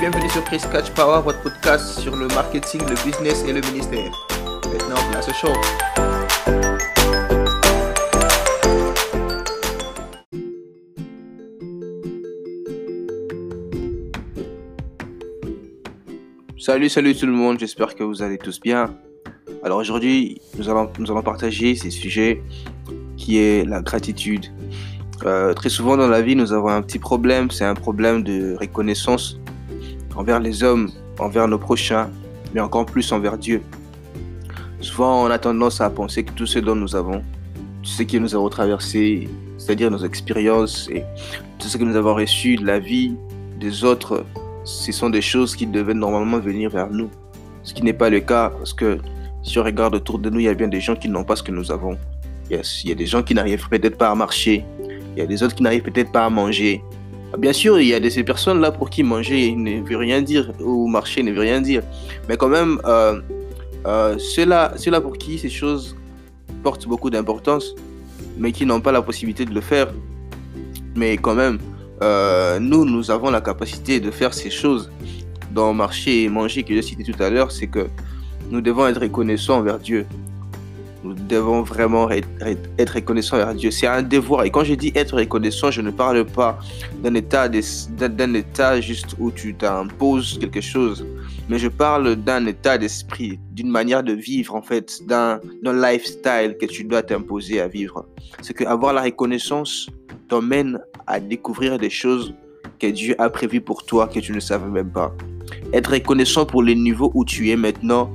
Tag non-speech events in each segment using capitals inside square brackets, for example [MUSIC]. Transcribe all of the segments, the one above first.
Bienvenue sur Chris Catch Power, votre podcast sur le marketing, le business et le ministère. Maintenant, place au show. Salut, salut tout le monde, j'espère que vous allez tous bien. Alors aujourd'hui, nous allons, nous allons partager ces sujets qui est la gratitude. Euh, très souvent dans la vie, nous avons un petit problème, c'est un problème de reconnaissance envers les hommes, envers nos prochains, mais encore plus envers Dieu. Souvent, on a tendance à penser que tout ce dont nous avons, tout ce que nous avons traversé, c'est-à-dire nos expériences et tout ce que nous avons reçu de la vie des autres, ce sont des choses qui devaient normalement venir vers nous. Ce qui n'est pas le cas parce que si on regarde autour de nous, il y a bien des gens qui n'ont pas ce que nous avons. Il il y a des gens qui n'arrivent peut-être pas à marcher. Il y a des autres qui n'arrivent peut-être pas à manger. Bien sûr, il y a de ces personnes-là pour qui manger ne veut rien dire ou marcher ne veut rien dire. Mais quand même, euh, euh, ceux-là ceux pour qui ces choses portent beaucoup d'importance, mais qui n'ont pas la possibilité de le faire. Mais quand même, euh, nous, nous avons la capacité de faire ces choses. Dans marcher et manger que j'ai cité tout à l'heure, c'est que nous devons être reconnaissants envers Dieu. Nous devons vraiment être reconnaissants envers Dieu. C'est un devoir. Et quand je dis être reconnaissant, je ne parle pas d'un état, état juste où tu t'imposes quelque chose, mais je parle d'un état d'esprit, d'une manière de vivre en fait, d'un lifestyle que tu dois t'imposer à vivre. C'est que avoir la reconnaissance t'emmène à découvrir des choses que Dieu a prévues pour toi que tu ne savais même pas. Être reconnaissant pour le niveau où tu es maintenant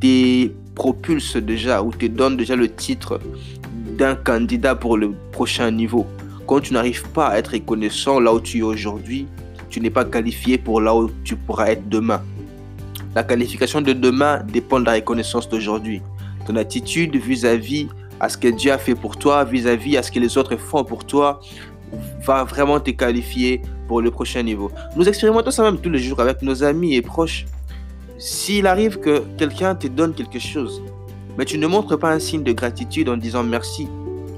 te propulse déjà ou te donne déjà le titre d'un candidat pour le prochain niveau. Quand tu n'arrives pas à être reconnaissant là où tu es aujourd'hui, tu n'es pas qualifié pour là où tu pourras être demain. La qualification de demain dépend de la reconnaissance d'aujourd'hui. Ton attitude vis-à-vis à ce que Dieu a fait pour toi, vis-à-vis à ce que les autres font pour toi, va vraiment te qualifier pour le prochain niveau. Nous expérimentons ça même tous les jours avec nos amis et proches. S'il arrive que quelqu'un te donne quelque chose, mais tu ne montres pas un signe de gratitude en disant merci,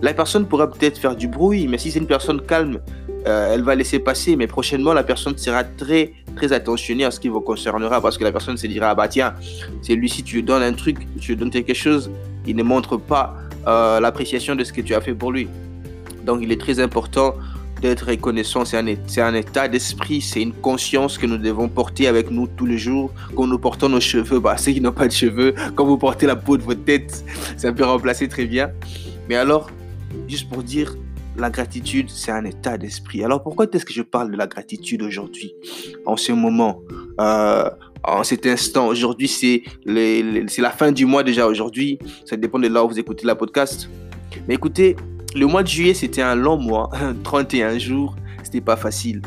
la personne pourra peut-être faire du bruit, mais si c'est une personne calme, euh, elle va laisser passer, mais prochainement, la personne sera très, très attentionnée à ce qui vous concernera parce que la personne se dira, ah bah tiens, c'est lui, si tu lui donnes un truc, tu lui donnes quelque chose, il ne montre pas euh, l'appréciation de ce que tu as fait pour lui. Donc, il est très important d'être reconnaissant, c'est un, un, état d'esprit, c'est une conscience que nous devons porter avec nous tous les jours. Quand nous portons nos cheveux, bah, [LAUGHS] ceux qui n'ont pas de cheveux, quand vous portez la peau de votre tête, ça peut remplacer très bien. Mais alors, juste pour dire, la gratitude, c'est un état d'esprit. Alors pourquoi est-ce que je parle de la gratitude aujourd'hui, en ce moment, euh, en cet instant Aujourd'hui, c'est la fin du mois déjà aujourd'hui. Ça dépend de là où vous écoutez la podcast. Mais écoutez, le mois de juillet, c'était un long mois, [LAUGHS] 31 jours, c'était pas facile.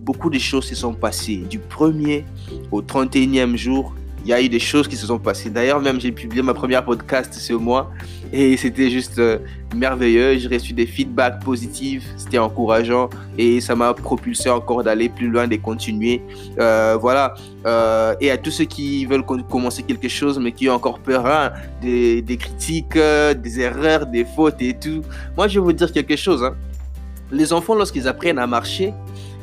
Beaucoup de choses se sont passées. Du 1er au 31e jour, il y a eu des choses qui se sont passées. D'ailleurs, même j'ai publié ma première podcast ce mois et c'était juste euh, merveilleux. J'ai reçu des feedbacks positifs, c'était encourageant et ça m'a propulsé encore d'aller plus loin, de continuer. Euh, voilà. Euh, et à tous ceux qui veulent commencer quelque chose mais qui ont encore peur hein, des, critiques, des erreurs, des fautes et tout, moi je vais vous dire quelque chose. Hein. Les enfants, lorsqu'ils apprennent à marcher,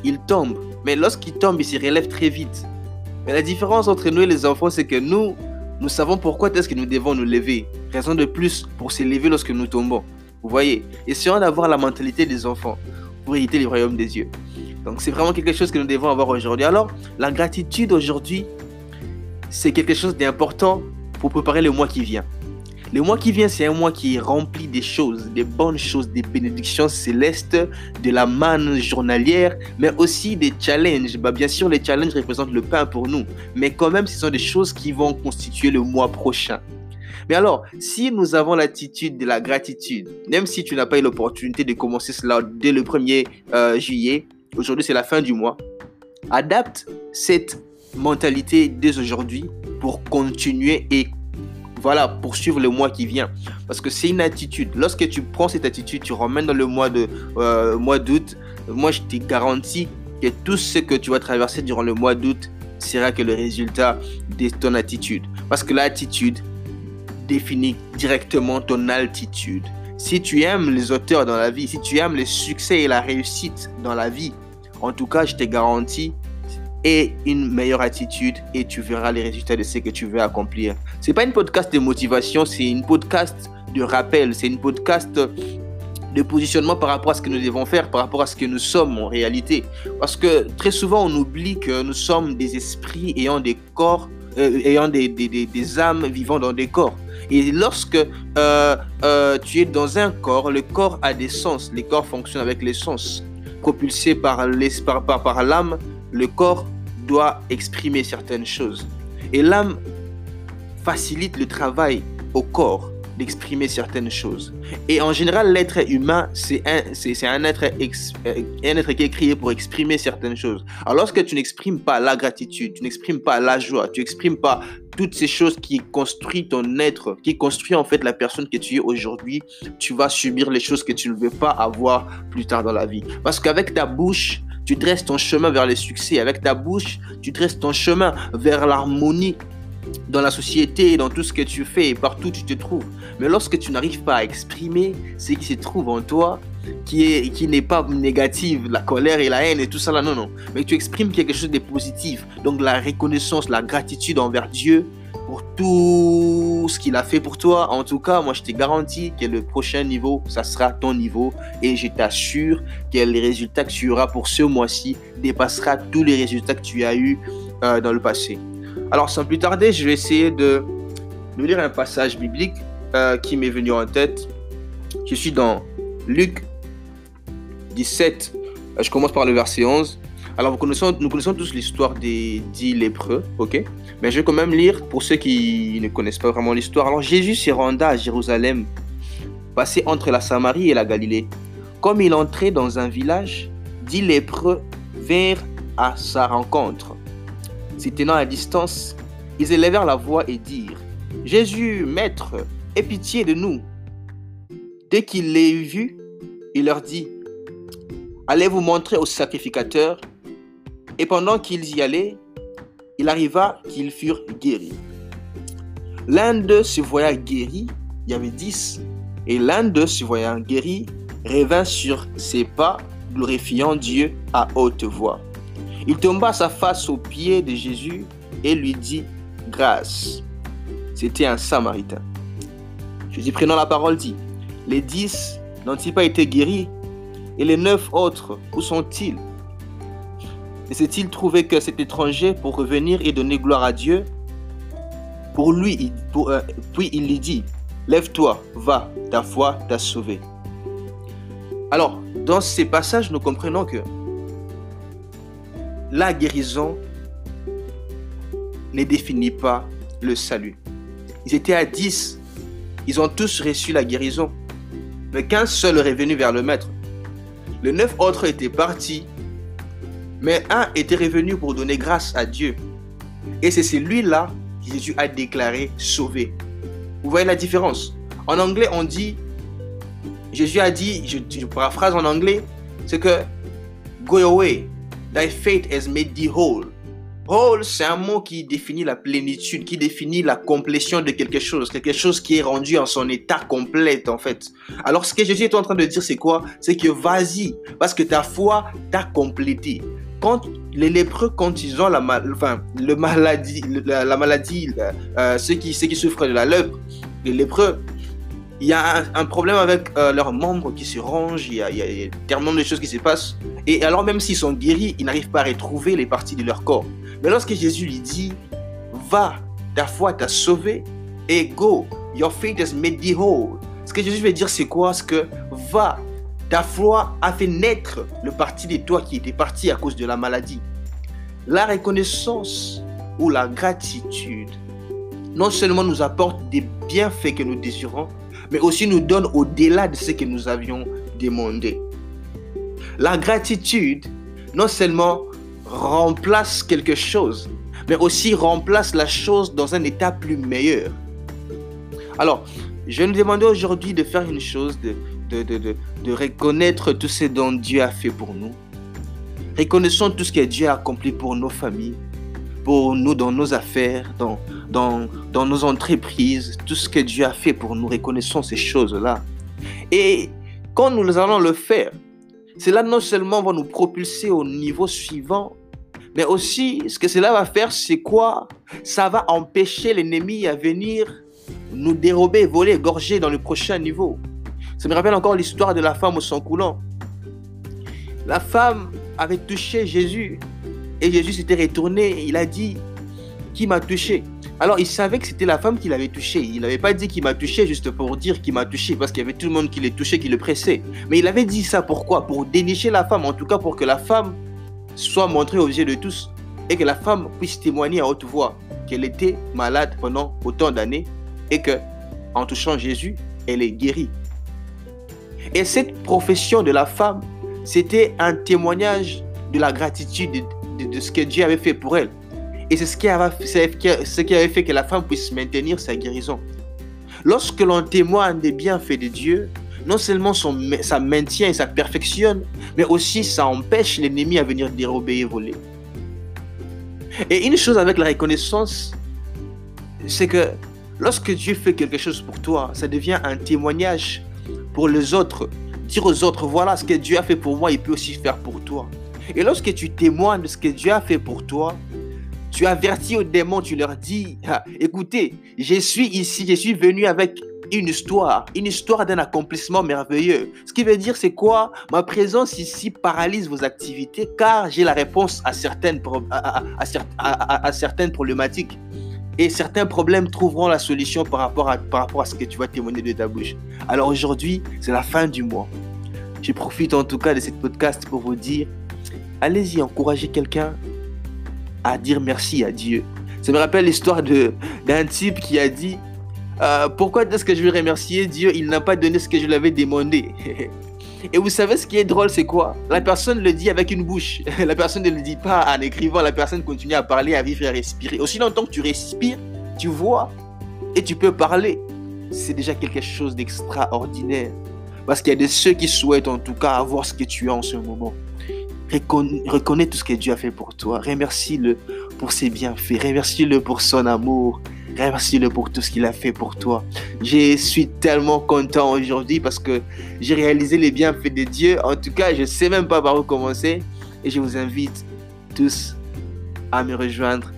ils tombent. Mais lorsqu'ils tombent, ils se relèvent très vite. Mais la différence entre nous et les enfants, c'est que nous, nous savons pourquoi est-ce que nous devons nous lever. Raison de plus pour se lever lorsque nous tombons. Vous voyez Essayons d'avoir la mentalité des enfants pour hériter le royaume des yeux. Donc c'est vraiment quelque chose que nous devons avoir aujourd'hui. Alors, la gratitude aujourd'hui, c'est quelque chose d'important pour préparer le mois qui vient. Le mois qui vient, c'est un mois qui est rempli des choses, des bonnes choses, des bénédictions célestes, de la manne journalière, mais aussi des challenges. Bah, bien sûr, les challenges représentent le pain pour nous, mais quand même, ce sont des choses qui vont constituer le mois prochain. Mais alors, si nous avons l'attitude de la gratitude, même si tu n'as pas eu l'opportunité de commencer cela dès le 1er euh, juillet, aujourd'hui c'est la fin du mois, adapte cette mentalité dès aujourd'hui pour continuer et voilà, poursuivre le mois qui vient. Parce que c'est une attitude. Lorsque tu prends cette attitude, tu ramènes dans le euh, mois d'août. Moi, je te garantis que tout ce que tu vas traverser durant le mois d'août sera que le résultat de ton attitude. Parce que l'attitude définit directement ton altitude. Si tu aimes les auteurs dans la vie, si tu aimes le succès et la réussite dans la vie, en tout cas, je te garantis, et une meilleure attitude et tu verras les résultats de ce que tu veux accomplir. C'est pas une podcast de motivation, c'est une podcast de rappel, c'est une podcast de positionnement par rapport à ce que nous devons faire, par rapport à ce que nous sommes en réalité. Parce que très souvent, on oublie que nous sommes des esprits ayant des corps, euh, ayant des, des, des, âmes vivant dans des corps. Et lorsque euh, euh, tu es dans un corps, le corps a des sens. Les corps fonctionnent avec les sens. Propulsé par l'âme, par, par, par le corps doit exprimer certaines choses. Et l'âme facilite le travail au corps d'exprimer certaines choses. Et en général, l'être humain, c'est un, c'est, un, être euh, un être qui est créé pour exprimer certaines choses. Alors lorsque tu n'exprimes pas la gratitude, tu n'exprimes pas la joie, tu n'exprimes pas toutes ces choses qui construisent ton être, qui construit en fait la personne que tu es aujourd'hui, tu vas subir les choses que tu ne veux pas avoir plus tard dans la vie. Parce qu'avec ta bouche, tu dresses ton chemin vers le succès. Avec ta bouche, tu dresses ton chemin vers l'harmonie dans la société, dans tout ce que tu fais et partout où tu te trouves. Mais lorsque tu n'arrives pas à exprimer ce qui se trouve en toi, qui est qui n'est pas négative, la colère et la haine et tout ça là, non, non. Mais tu exprimes quelque chose de positif. Donc la reconnaissance, la gratitude envers Dieu pour tout ce qu'il a fait pour toi. En tout cas, moi je te garantis que le prochain niveau, ça sera ton niveau. Et je t'assure que les résultats que tu auras pour ce mois-ci dépassera tous les résultats que tu as eus euh, dans le passé. Alors, sans plus tarder, je vais essayer de, lire un passage biblique euh, qui m'est venu en tête. Je suis dans Luc 17. Euh, je commence par le verset 11. Alors, nous connaissons, tous l'histoire des dix lépreux, ok? Mais je vais quand même lire pour ceux qui ne connaissent pas vraiment l'histoire. Alors, Jésus s'est rendu à Jérusalem, passé entre la Samarie et la Galilée. Comme il entrait dans un village, dix lépreux vinrent à sa rencontre s'y tenant à distance, ils élevèrent la voix et dirent Jésus, Maître, aie pitié de nous. Dès qu'il les eut vus, il leur dit Allez vous montrer au sacrificateur. Et pendant qu'ils y allaient, il arriva qu'ils furent guéris. L'un d'eux se voyant guéri, il y avait dix, et l'un d'eux se voyant guéri, revint sur ses pas, glorifiant Dieu à haute voix. Il tomba sa face aux pieds de Jésus et lui dit grâce. C'était un samaritain. Jésus prenant la parole dit, les dix n'ont-ils pas été guéris? Et les neuf autres, où sont-ils? Ne s'est-il trouvé que cet étranger pour revenir et donner gloire à Dieu Pour lui, euh, puis il lui dit, lève-toi, va, ta foi t'a sauvé. Alors, dans ces passages, nous comprenons que la guérison ne définit pas le salut. Ils étaient à 10. Ils ont tous reçu la guérison. Mais qu'un seul est revenu vers le maître. Les neuf autres étaient partis. Mais un était revenu pour donner grâce à Dieu. Et c'est celui-là que Jésus a déclaré sauvé. Vous voyez la différence? En anglais, on dit, Jésus a dit, je, je paraphrase en anglais, c'est que go away, Thy faith has made thee whole. Whole, c'est un mot qui définit la plénitude, qui définit la complétion de quelque chose, quelque chose qui est rendu en son état complet en fait. Alors ce que Jésus est en train de dire, c'est quoi? C'est que vas-y, parce que ta foi t'a complété. Quand les lépreux, quand ils ont la, enfin, le maladie, la, maladie, euh, ceux, qui, ceux qui souffrent de la lèpre, les lépreux, il y a un, problème avec euh, leurs membres qui se rangent, il y, a, tellement de choses qui se passent. Et alors même s'ils sont guéris, ils n'arrivent pas à retrouver les parties de leur corps. Mais lorsque Jésus lui dit, va, ta foi t'a sauvé, et go, your faith has made thee whole. Ce que Jésus veut dire, c'est quoi? Ce que va, ta foi a fait naître le parti de toi qui était parti à cause de la maladie. La reconnaissance ou la gratitude non seulement nous apporte des bienfaits que nous désirons, mais aussi nous donne au-delà de ce que nous avions demandé. La gratitude, non seulement remplace quelque chose, mais aussi remplace la chose dans un état plus meilleur. Alors, je vais nous demander aujourd'hui de faire une chose, de, de, de, de, reconnaître tout ce dont Dieu a fait pour nous. Reconnaissons tout ce que Dieu a accompli pour nos familles, pour nous dans nos affaires, dans, dans, dans nos entreprises, tout ce que Dieu a fait pour nous, reconnaissons ces choses-là. Et quand nous allons le faire, cela non seulement va nous propulser au niveau suivant, Mais aussi, ce que cela va faire, c'est quoi? Ça va empêcher l'ennemi à venir nous dérober, voler, égorger dans le prochain niveau. Ça me rappelle encore l'histoire de la femme au sang coulant. La femme avait touché Jésus et Jésus s'était retourné. Il a dit Qui m'a touché? Alors il savait que c'était la femme qui l'avait touché. Il n'avait pas dit qu'il m'a touché juste pour dire qu'il m'a touché parce qu'il y avait tout le monde qui l'ait touché, qui le pressait. Mais il avait dit ça pourquoi? Pour dénicher la femme, en tout cas pour que la femme soit montrée aux yeux de tous et que la femme puisse témoigner à haute voix qu'elle était malade pendant autant d'années et que en touchant Jésus, elle est guérie. Et cette profession de la femme, c'était un témoignage de la gratitude de, ce que Dieu avait fait pour elle. Et c'est ce qui, avait, ce qui avait fait que la femme puisse maintenir sa guérison. Lorsque l'on témoigne des bienfaits de Dieu, non seulement ça maintient et ça perfectionne, mais aussi ça empêche l'ennemi à venir dérober et voler. Et une chose avec la reconnaissance, c'est que lorsque Dieu fait quelque chose pour toi, ça devient un témoignage pour les autres. Dire aux autres, voilà ce que Dieu a fait pour moi, il peut aussi faire pour toi. Et lorsque tu témoignes de ce que Dieu a fait pour toi, tu avertis aux démons, tu leur dis, ah, écoutez, je suis ici, je suis venu avec une histoire, une histoire d'un accomplissement merveilleux. Ce qui veut dire, c'est quoi? Ma présence ici paralyse vos activités car j'ai la réponse à certaines, à, certaines problématiques. Et certains problèmes trouveront la solution par rapport, à, ce que tu vas témoigner de ta bouche. Alors aujourd'hui, c'est la fin du mois. Je profite en tout cas de cette podcast pour vous dire, allez-y, encouragez quelqu'un à dire merci à Dieu. Ça me rappelle l'histoire d'un type qui a dit, euh, pourquoi est-ce que je vais remercier Dieu? Il n'a pas donné ce que je lui avais demandé. [LAUGHS] Et vous savez ce qui est drôle, c'est quoi? La personne le dit avec une bouche. [LAUGHS] La personne ne le dit pas en écrivant. La personne continue à parler, à vivre et à respirer. Aussi longtemps que tu respires, tu vois et tu peux parler. C'est déjà quelque chose d'extraordinaire. Parce qu'il y a de ceux qui souhaitent en tout cas avoir ce que tu as en ce moment. Reconnais tout ce que Dieu a fait pour toi. Remercie-le pour ses bienfaits. Remercie-le pour son amour. Remercie-le pour tout ce qu'il a fait pour toi. Je suis tellement content aujourd'hui parce que j'ai réalisé les bienfaits de Dieu. En tout cas, je ne sais même pas par où commencer. Et je vous invite tous à me rejoindre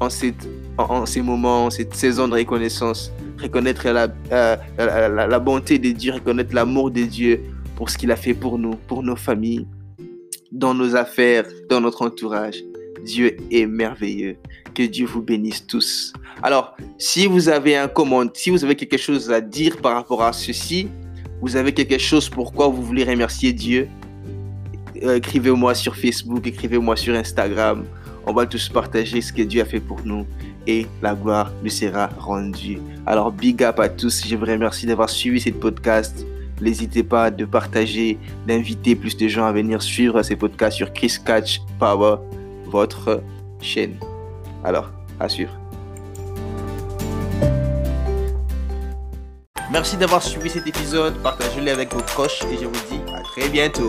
en, ces moments, en cette saison de reconnaissance. Reconnaître la, euh, la, la bonté de Dieu, reconnaître l'amour de Dieu pour ce qu'il a fait pour nous, pour nos familles, dans nos affaires, dans notre entourage. Dieu est merveilleux. Que Dieu vous bénisse tous. Alors, si vous avez un commentaire, si vous avez quelque chose à dire par rapport à ceci, vous avez quelque chose pourquoi vous voulez remercier Dieu, euh, écrivez-moi sur Facebook, écrivez-moi sur Instagram. On va tous partager ce que Dieu a fait pour nous et la gloire lui sera rendue. Alors, big up à tous. Je vous remercie d'avoir suivi cette podcast. N'hésitez pas de partager, d'inviter plus de gens à venir suivre ces podcasts sur Chris Catch Power, votre chaîne. Alors, à suivre. Merci d'avoir suivi cet épisode. Partagez-le avec vos proches et je vous dis à très bientôt.